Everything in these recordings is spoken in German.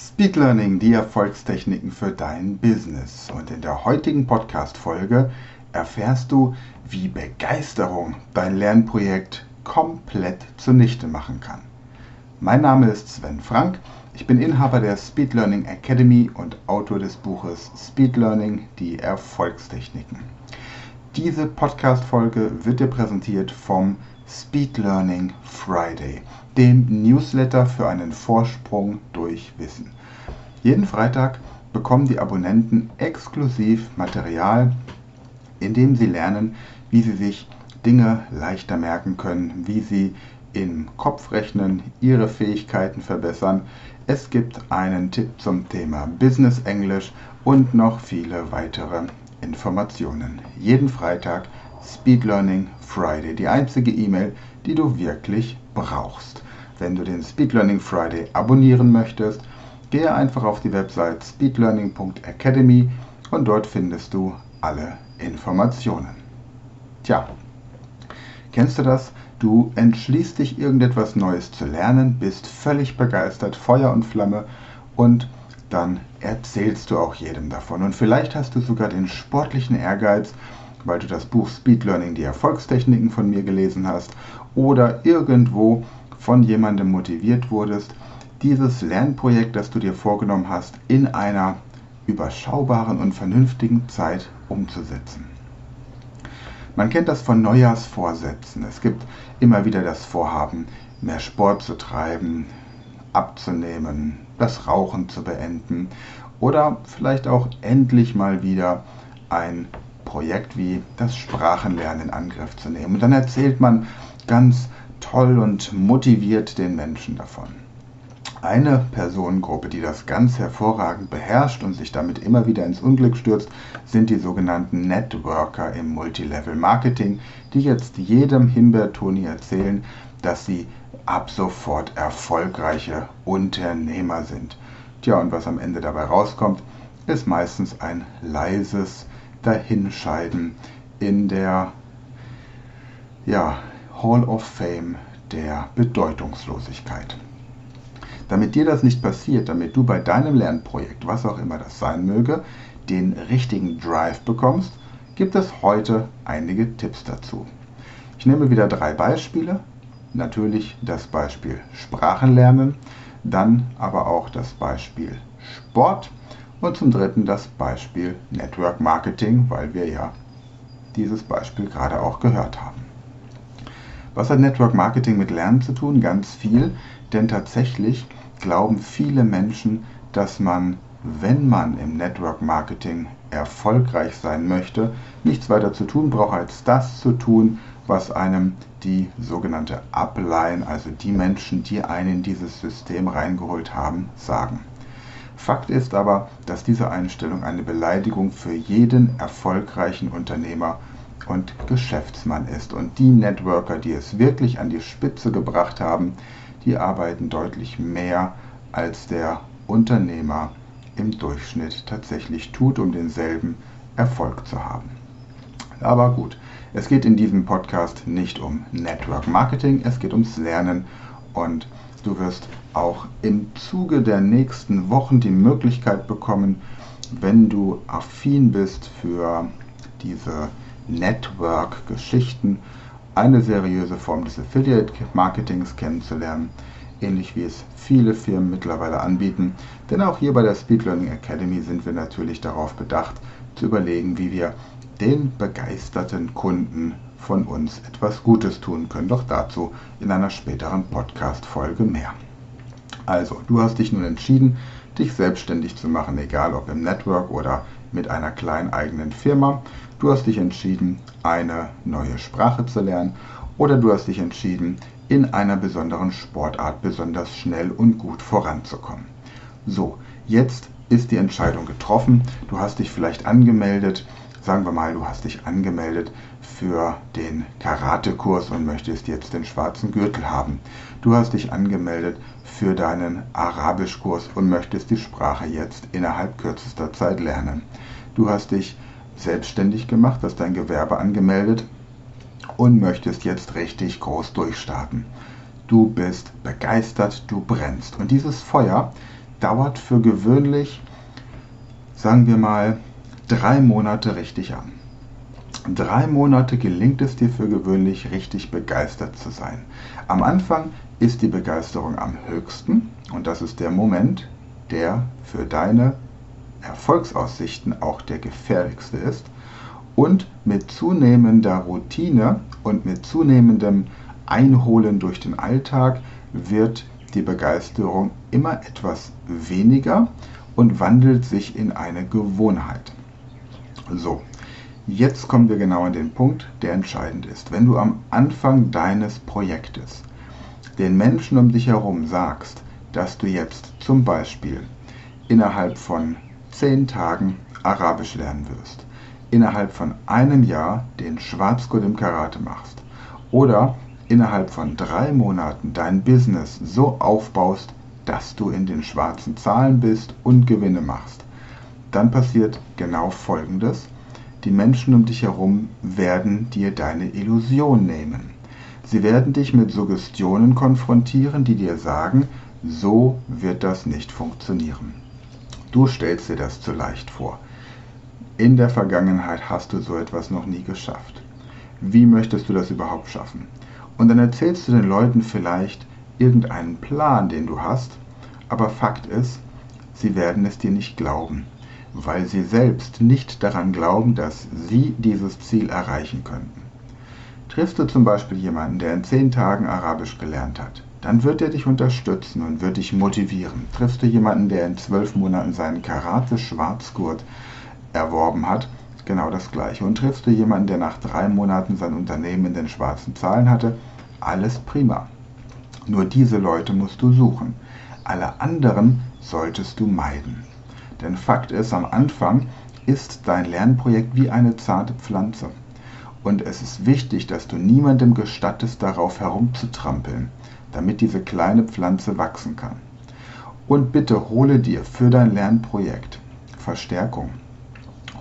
Speed Learning, die Erfolgstechniken für dein Business. Und in der heutigen Podcast-Folge erfährst du, wie Begeisterung dein Lernprojekt komplett zunichte machen kann. Mein Name ist Sven Frank. Ich bin Inhaber der Speed Learning Academy und Autor des Buches Speed Learning, die Erfolgstechniken. Diese Podcast-Folge wird dir präsentiert vom Speed Learning Friday, dem Newsletter für einen Vorsprung durch Wissen. Jeden Freitag bekommen die Abonnenten exklusiv Material, in dem sie lernen, wie sie sich Dinge leichter merken können, wie sie im Kopfrechnen ihre Fähigkeiten verbessern. Es gibt einen Tipp zum Thema Business Englisch und noch viele weitere Informationen. Jeden Freitag Speed Learning Friday, die einzige E-Mail, die du wirklich brauchst. Wenn du den Speed Learning Friday abonnieren möchtest, gehe einfach auf die Website speedlearning.academy und dort findest du alle Informationen. Tja, kennst du das? Du entschließt dich, irgendetwas Neues zu lernen, bist völlig begeistert, Feuer und Flamme und dann erzählst du auch jedem davon. Und vielleicht hast du sogar den sportlichen Ehrgeiz, weil du das Buch Speed Learning, die Erfolgstechniken von mir gelesen hast oder irgendwo von jemandem motiviert wurdest, dieses Lernprojekt, das du dir vorgenommen hast, in einer überschaubaren und vernünftigen Zeit umzusetzen. Man kennt das von Neujahrsvorsätzen. Es gibt immer wieder das Vorhaben, mehr Sport zu treiben, abzunehmen, das Rauchen zu beenden oder vielleicht auch endlich mal wieder ein Projekt wie das Sprachenlernen in Angriff zu nehmen. Und dann erzählt man ganz toll und motiviert den Menschen davon. Eine Personengruppe, die das ganz hervorragend beherrscht und sich damit immer wieder ins Unglück stürzt, sind die sogenannten Networker im Multilevel Marketing, die jetzt jedem Himbeertoni erzählen, dass sie ab sofort erfolgreiche Unternehmer sind. Tja, und was am Ende dabei rauskommt, ist meistens ein leises Dahinscheiden in der ja, Hall of Fame der Bedeutungslosigkeit. Damit dir das nicht passiert, damit du bei deinem Lernprojekt, was auch immer das sein möge, den richtigen Drive bekommst, gibt es heute einige Tipps dazu. Ich nehme wieder drei Beispiele. Natürlich das Beispiel Sprachenlernen, dann aber auch das Beispiel Sport und zum dritten das Beispiel Network Marketing, weil wir ja dieses Beispiel gerade auch gehört haben. Was hat Network Marketing mit Lernen zu tun? Ganz viel, denn tatsächlich glauben viele Menschen, dass man, wenn man im Network Marketing erfolgreich sein möchte, nichts weiter zu tun braucht, als das zu tun, was einem die sogenannte Upline, also die Menschen, die einen in dieses System reingeholt haben, sagen. Fakt ist aber, dass diese Einstellung eine Beleidigung für jeden erfolgreichen Unternehmer und Geschäftsmann ist. Und die Networker, die es wirklich an die Spitze gebracht haben, die arbeiten deutlich mehr als der Unternehmer im Durchschnitt tatsächlich tut, um denselben Erfolg zu haben. Aber gut, es geht in diesem Podcast nicht um Network Marketing, es geht ums Lernen und Du wirst auch im Zuge der nächsten Wochen die Möglichkeit bekommen, wenn du affin bist für diese Network-Geschichten, eine seriöse Form des Affiliate-Marketings kennenzulernen, ähnlich wie es viele Firmen mittlerweile anbieten. Denn auch hier bei der Speed Learning Academy sind wir natürlich darauf bedacht, zu überlegen, wie wir den begeisterten Kunden von uns etwas Gutes tun können. Doch dazu in einer späteren Podcast-Folge mehr. Also, du hast dich nun entschieden, dich selbstständig zu machen, egal ob im Network oder mit einer kleinen eigenen Firma. Du hast dich entschieden, eine neue Sprache zu lernen oder du hast dich entschieden, in einer besonderen Sportart besonders schnell und gut voranzukommen. So, jetzt ist die Entscheidung getroffen. Du hast dich vielleicht angemeldet Sagen wir mal, du hast dich angemeldet für den Karatekurs und möchtest jetzt den schwarzen Gürtel haben. Du hast dich angemeldet für deinen Arabischkurs und möchtest die Sprache jetzt innerhalb kürzester Zeit lernen. Du hast dich selbstständig gemacht, hast dein Gewerbe angemeldet und möchtest jetzt richtig groß durchstarten. Du bist begeistert, du brennst. Und dieses Feuer, dauert für gewöhnlich, sagen wir mal, drei Monate richtig an. Drei Monate gelingt es dir für gewöhnlich richtig begeistert zu sein. Am Anfang ist die Begeisterung am höchsten und das ist der Moment, der für deine Erfolgsaussichten auch der gefährlichste ist. Und mit zunehmender Routine und mit zunehmendem Einholen durch den Alltag wird die Begeisterung immer etwas weniger und wandelt sich in eine Gewohnheit. So, jetzt kommen wir genau an den Punkt, der entscheidend ist. Wenn du am Anfang deines Projektes den Menschen um dich herum sagst, dass du jetzt zum Beispiel innerhalb von zehn Tagen Arabisch lernen wirst, innerhalb von einem Jahr den Schwarzgurt im Karate machst oder innerhalb von drei Monaten dein Business so aufbaust, dass du in den schwarzen Zahlen bist und Gewinne machst, dann passiert genau Folgendes. Die Menschen um dich herum werden dir deine Illusion nehmen. Sie werden dich mit Suggestionen konfrontieren, die dir sagen, so wird das nicht funktionieren. Du stellst dir das zu leicht vor. In der Vergangenheit hast du so etwas noch nie geschafft. Wie möchtest du das überhaupt schaffen? Und dann erzählst du den Leuten vielleicht irgendeinen Plan, den du hast, aber Fakt ist, sie werden es dir nicht glauben, weil sie selbst nicht daran glauben, dass sie dieses Ziel erreichen könnten. Triffst du zum Beispiel jemanden, der in zehn Tagen Arabisch gelernt hat, dann wird er dich unterstützen und wird dich motivieren. Triffst du jemanden, der in zwölf Monaten seinen Karate-Schwarzgurt erworben hat, genau das gleiche. Und triffst du jemanden, der nach drei Monaten sein Unternehmen in den schwarzen Zahlen hatte, alles prima. Nur diese Leute musst du suchen. Alle anderen solltest du meiden. Denn Fakt ist, am Anfang ist dein Lernprojekt wie eine zarte Pflanze. Und es ist wichtig, dass du niemandem gestattest, darauf herumzutrampeln damit diese kleine Pflanze wachsen kann. Und bitte hole dir für dein Lernprojekt Verstärkung.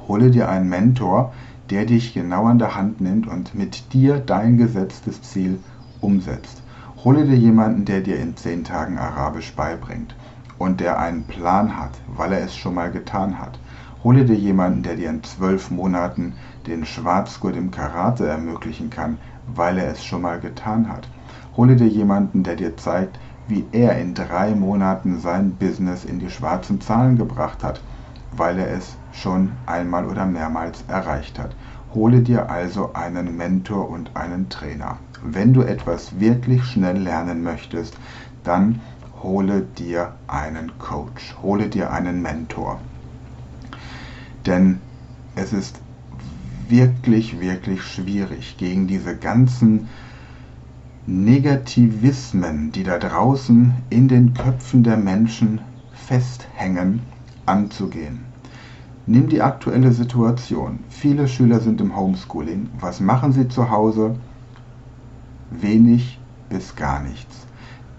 Hole dir einen Mentor, der dich genau an der Hand nimmt und mit dir dein gesetztes Ziel umsetzt. Hole dir jemanden, der dir in zehn Tagen Arabisch beibringt und der einen Plan hat, weil er es schon mal getan hat. Hole dir jemanden, der dir in zwölf Monaten den Schwarzgurt im Karate ermöglichen kann, weil er es schon mal getan hat. Hole dir jemanden, der dir zeigt, wie er in drei Monaten sein Business in die schwarzen Zahlen gebracht hat, weil er es schon einmal oder mehrmals erreicht hat. Hole dir also einen Mentor und einen Trainer. Wenn du etwas wirklich schnell lernen möchtest, dann hole dir einen Coach, hole dir einen Mentor. Denn es ist wirklich, wirklich schwierig, gegen diese ganzen Negativismen, die da draußen in den Köpfen der Menschen festhängen, anzugehen. Nimm die aktuelle Situation. Viele Schüler sind im Homeschooling. Was machen sie zu Hause? Wenig bis gar nichts.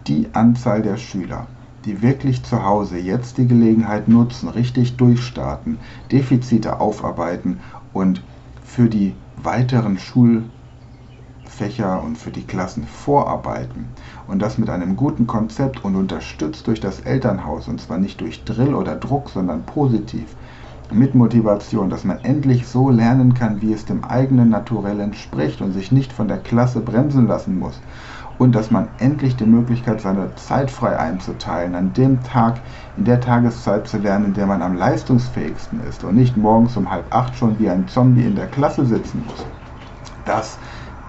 Die Anzahl der Schüler, die wirklich zu Hause jetzt die Gelegenheit nutzen, richtig durchstarten, Defizite aufarbeiten und für die weiteren Schul Fächer und für die Klassen vorarbeiten und das mit einem guten Konzept und unterstützt durch das Elternhaus und zwar nicht durch Drill oder Druck, sondern positiv mit Motivation, dass man endlich so lernen kann, wie es dem eigenen Naturell entspricht und sich nicht von der Klasse bremsen lassen muss. Und dass man endlich die Möglichkeit, seine Zeit frei einzuteilen, an dem Tag, in der Tageszeit zu lernen, in der man am leistungsfähigsten ist und nicht morgens um halb acht schon wie ein Zombie in der Klasse sitzen muss. Das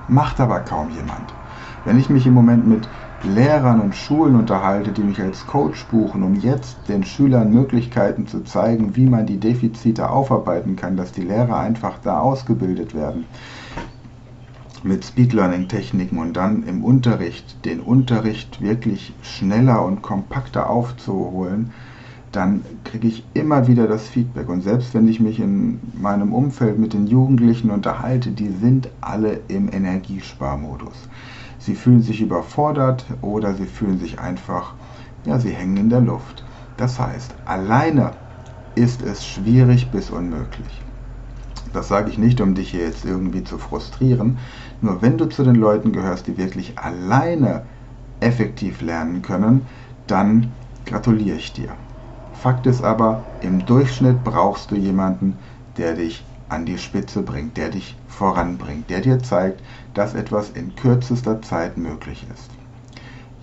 macht aber kaum jemand. Wenn ich mich im Moment mit Lehrern und Schulen unterhalte, die mich als Coach buchen, um jetzt den Schülern Möglichkeiten zu zeigen, wie man die Defizite aufarbeiten kann, dass die Lehrer einfach da ausgebildet werden mit Speed Learning Techniken und dann im Unterricht den Unterricht wirklich schneller und kompakter aufzuholen, dann kriege ich immer wieder das Feedback. Und selbst wenn ich mich in meinem Umfeld mit den Jugendlichen unterhalte, die sind alle im Energiesparmodus. Sie fühlen sich überfordert oder sie fühlen sich einfach, ja, sie hängen in der Luft. Das heißt, alleine ist es schwierig bis unmöglich. Das sage ich nicht, um dich hier jetzt irgendwie zu frustrieren. Nur wenn du zu den Leuten gehörst, die wirklich alleine effektiv lernen können, dann gratuliere ich dir. Fakt ist aber, im Durchschnitt brauchst du jemanden, der dich an die Spitze bringt, der dich voranbringt, der dir zeigt, dass etwas in kürzester Zeit möglich ist.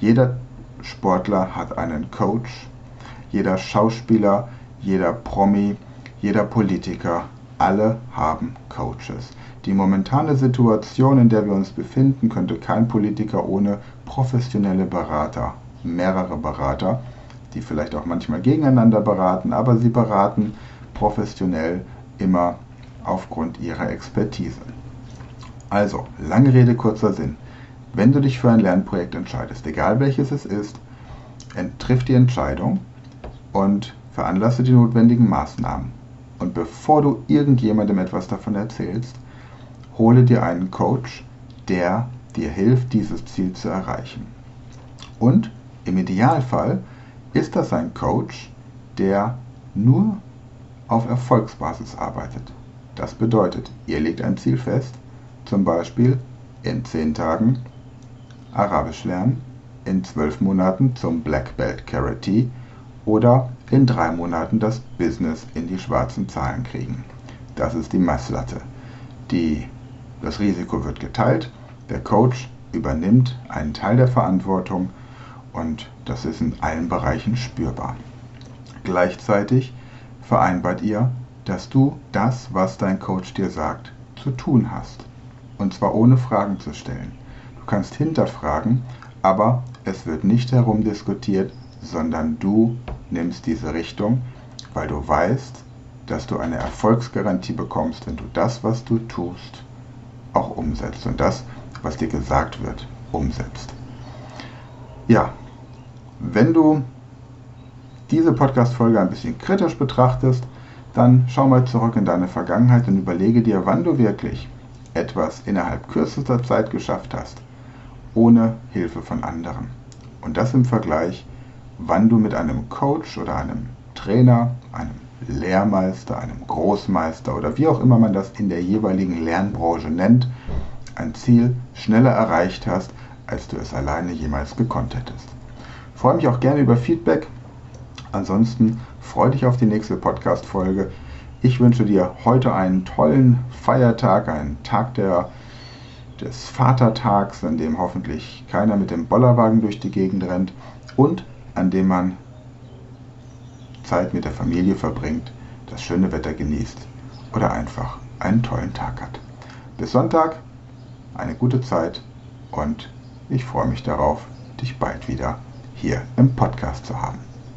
Jeder Sportler hat einen Coach, jeder Schauspieler, jeder Promi, jeder Politiker, alle haben Coaches. Die momentane Situation, in der wir uns befinden, könnte kein Politiker ohne professionelle Berater, mehrere Berater, die vielleicht auch manchmal gegeneinander beraten, aber sie beraten professionell immer aufgrund ihrer Expertise. Also, lange Rede, kurzer Sinn. Wenn du dich für ein Lernprojekt entscheidest, egal welches es ist, triff die Entscheidung und veranlasse die notwendigen Maßnahmen. Und bevor du irgendjemandem etwas davon erzählst, hole dir einen Coach, der dir hilft, dieses Ziel zu erreichen. Und im Idealfall ist das ein Coach, der nur auf Erfolgsbasis arbeitet. Das bedeutet, ihr legt ein Ziel fest, zum Beispiel in 10 Tagen Arabisch lernen, in 12 Monaten zum Black Belt Karate oder in 3 Monaten das Business in die schwarzen Zahlen kriegen. Das ist die Messlatte. Die, das Risiko wird geteilt, der Coach übernimmt einen Teil der Verantwortung und das ist in allen Bereichen spürbar. Gleichzeitig vereinbart ihr, dass du das, was dein Coach dir sagt, zu tun hast. Und zwar ohne Fragen zu stellen. Du kannst hinterfragen, aber es wird nicht herumdiskutiert, sondern du nimmst diese Richtung, weil du weißt, dass du eine Erfolgsgarantie bekommst, wenn du das, was du tust, auch umsetzt und das, was dir gesagt wird, umsetzt. Ja, wenn du diese Podcast-Folge ein bisschen kritisch betrachtest, dann schau mal zurück in deine Vergangenheit und überlege dir, wann du wirklich etwas innerhalb kürzester Zeit geschafft hast, ohne Hilfe von anderen. Und das im Vergleich, wann du mit einem Coach oder einem Trainer, einem Lehrmeister, einem Großmeister oder wie auch immer man das in der jeweiligen Lernbranche nennt, ein Ziel schneller erreicht hast, als du es alleine jemals gekonnt hättest. Ich freue mich auch gerne über Feedback. Ansonsten freue dich auf die nächste Podcast-Folge. Ich wünsche dir heute einen tollen Feiertag, einen Tag der, des Vatertags, an dem hoffentlich keiner mit dem Bollerwagen durch die Gegend rennt und an dem man Zeit mit der Familie verbringt, das schöne Wetter genießt oder einfach einen tollen Tag hat. Bis Sonntag, eine gute Zeit und ich freue mich darauf, dich bald wieder hier im Podcast zu haben.